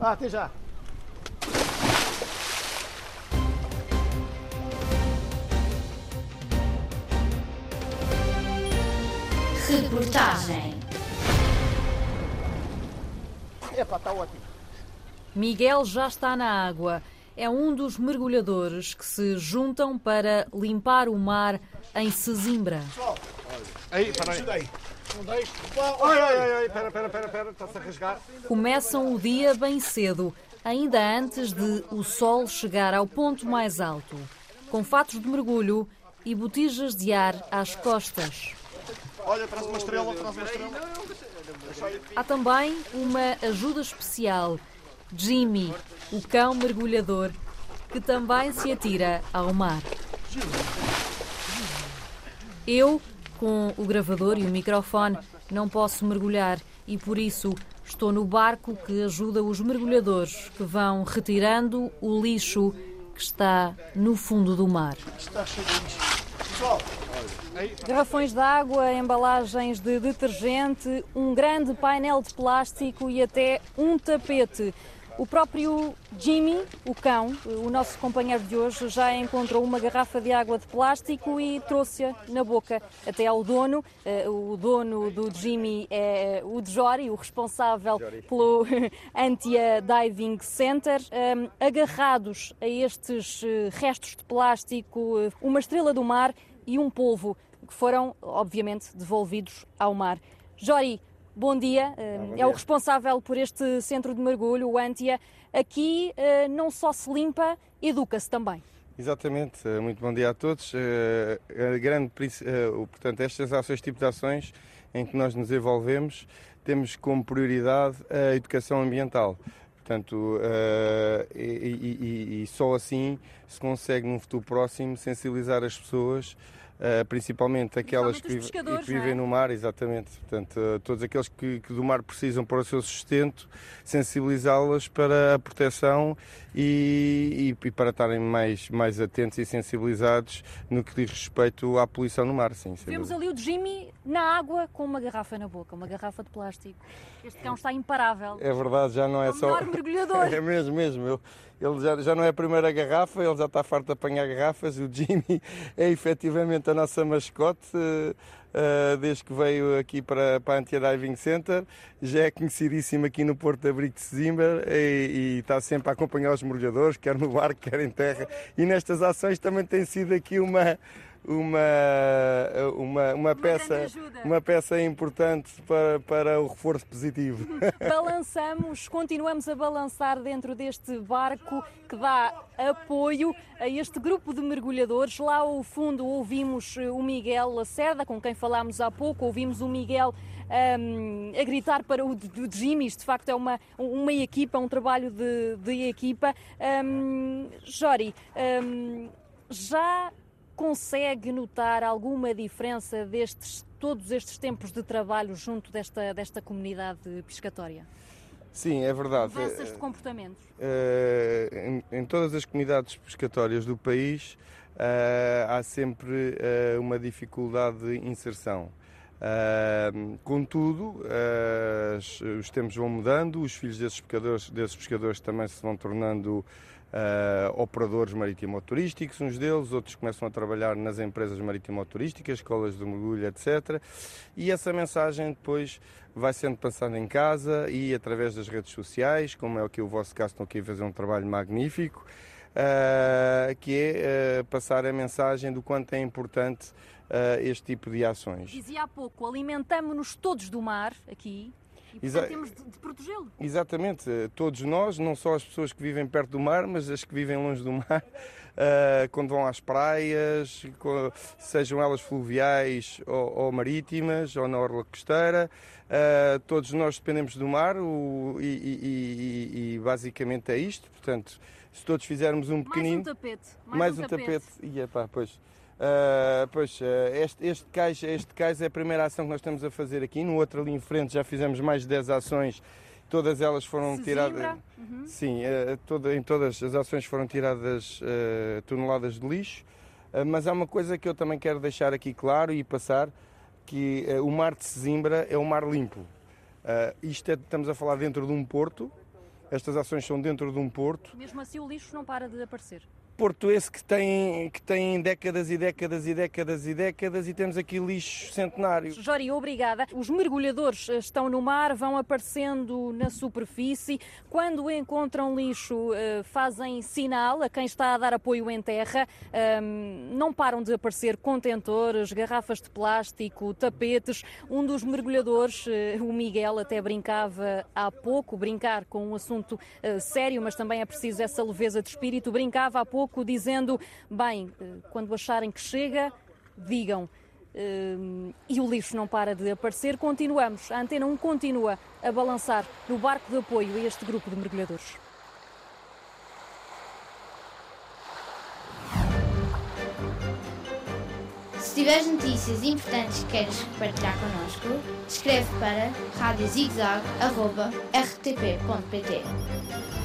Ah, até já. Reportagem. Epá, está ótimo. Miguel já está na água. É um dos mergulhadores que se juntam para limpar o mar em Sesimbra. Aí, para aí. Ai, ai, ai, ai, espera, espera, espera, espera, está-se a rasgar. Começam o dia bem cedo, ainda antes de o sol chegar ao ponto mais alto, com fatos de mergulho e botijas de ar às costas. Olha, traz uma estrela, traz uma estrela. Há também uma ajuda especial, Jimmy, o cão mergulhador, que também se atira ao mar. Eu, com o gravador e o microfone, não posso mergulhar e por isso estou no barco que ajuda os mergulhadores que vão retirando o lixo que está no fundo do mar. Garrafões de água, embalagens de detergente, um grande painel de plástico e até um tapete. O próprio Jimmy, o cão, o nosso companheiro de hoje, já encontrou uma garrafa de água de plástico e trouxe-a na boca até ao dono. Eh, O dono do Jimmy é o Jory, o responsável pelo Antia Diving Center. Agarrados a estes eh, restos de plástico, eh, uma estrela do mar e um polvo que foram, obviamente, devolvidos ao mar. Jori, bom dia. É o responsável por este centro de mergulho, o Antia. Aqui eh, não só se limpa, educa-se também. Exatamente, Eh, muito bom dia a todos. Eh, A grande, eh, portanto, estas ações, tipo de ações em que nós nos envolvemos, temos como prioridade a educação ambiental. Portanto, eh, e, e- e- só assim se consegue num futuro próximo sensibilizar as pessoas, eh, principalmente aquelas que, vive- que vivem é? no mar, exatamente. Portanto, eh, todos aqueles que, que do mar precisam para o seu sustento, sensibilizá-las para a proteção e, e- para estarem mais, mais atentos e sensibilizados no que diz respeito à poluição no mar. Sim, Vemos ali o Jimmy na água com uma garrafa na boca, uma garrafa de plástico. Este cão está imparável. É verdade, já não é o só. mergulhador. É mesmo, mesmo. Ele, já, já não é a primeira garrafa, ele já está farto de apanhar garrafas. O Jimmy é efetivamente a nossa mascote. eh, desde que veio aqui para, para a Antia Diving Center, já é conhecidíssimo aqui no Porto de Abrigo de Sesimbra e, e está sempre a acompanhar os mergulhadores, quer no barco, quer em terra. E nestas ações também tem sido aqui uma, uma, uma, uma, peça, uma peça importante para, para o reforço positivo. Balançamos, continuamos a balançar dentro deste barco que dá apoio a este grupo de mergulhadores. Lá ao fundo ouvimos o Miguel Lacerda, com quem falámos há pouco, ouvimos o Miguel ahm, a gritar para o do Jimmy. Isto de facto é uma, uma equipa, um trabalho de, de equipa. Ahm, Jori, ahm, já consegue notar alguma diferença destes todos estes tempos de trabalho junto desta, desta comunidade pescatória? Sim, é verdade. Mudanças de comportamentos? Eh, em, em todas as comunidades pescatórias do país eh, há sempre eh, uma dificuldade de inserção. Eh, contudo, eh, os tempos vão mudando, os filhos desses pescadores, desses pescadores também se vão tornando eh, operadores marítimo-turísticos, uns deles, outros começam a trabalhar nas empresas marítimo-turísticas, escolas de mergulho, etc. E essa mensagem depois vai sendo passada em casa e através das redes sociais, como é aqui o vosso caso, estão aqui a fazer um trabalho magnífico, eh, que é eh, passar a mensagem do quanto é importante eh, este tipo de ações. Dizia há pouco, alimentamos-nos todos do mar aqui e Exa- temos de, de protegê-lo. Exatamente, eh, todos nós, não só as pessoas que vivem perto do mar, mas as que vivem longe do mar, eh, quando vão às praias, sejam elas fluviais ou, ou marítimas, ou na orla costeira, eh, todos nós dependemos do mar o- e, e- e- basicamente é isto. Portanto, se todos fizermos um Mais pequenino. um tapete. Mais, Mais um, um tapete. E epá, pois. Ah, pois, ah, este, este, cais, este cais é a primeira ação que nós estamos a fazer aqui. No outro ali em frente já fizemos mais de 10 ações. Todas elas foram Sesimbra. tiradas. Uhum. Sim, ah, toda- em todas as ações foram tiradas toneladas de lixo. Mas há uma coisa que eu também quero deixar aqui claro e passar, que o mar de Sesimbra é um mar limpo. Isto é- estamos a falar dentro de um porto, Estas ações são dentro de um porto. Mesmo assim, o lixo não para de aparecer. Porto esse que tem, que tem décadas e décadas e décadas e décadas e temos aqui lixo centenário. Jori, obrigada. Os mergulhadores eh, estão no mar, vão aparecendo na superfície. Quando encontram lixo, eh, fazem sinal a quem está a dar apoio em terra. Não param de aparecer contentores, garrafas de plástico, tapetes. Um dos mergulhadores, eh, o Miguel, até brincava há pouco, brincar com um assunto sério, mas também é preciso essa leveza de espírito. Brincava há pouco pouco dizendo: bem, eh, quando acharem que chega, digam. Eh, e o lixo não para de aparecer. Continuamos, a Antena 1 continua a balançar no barco de apoio a este grupo de mergulhadores. Se tiveres notícias importantes que queres partilhar connosco, escreve para radiozigzag.rtp.pt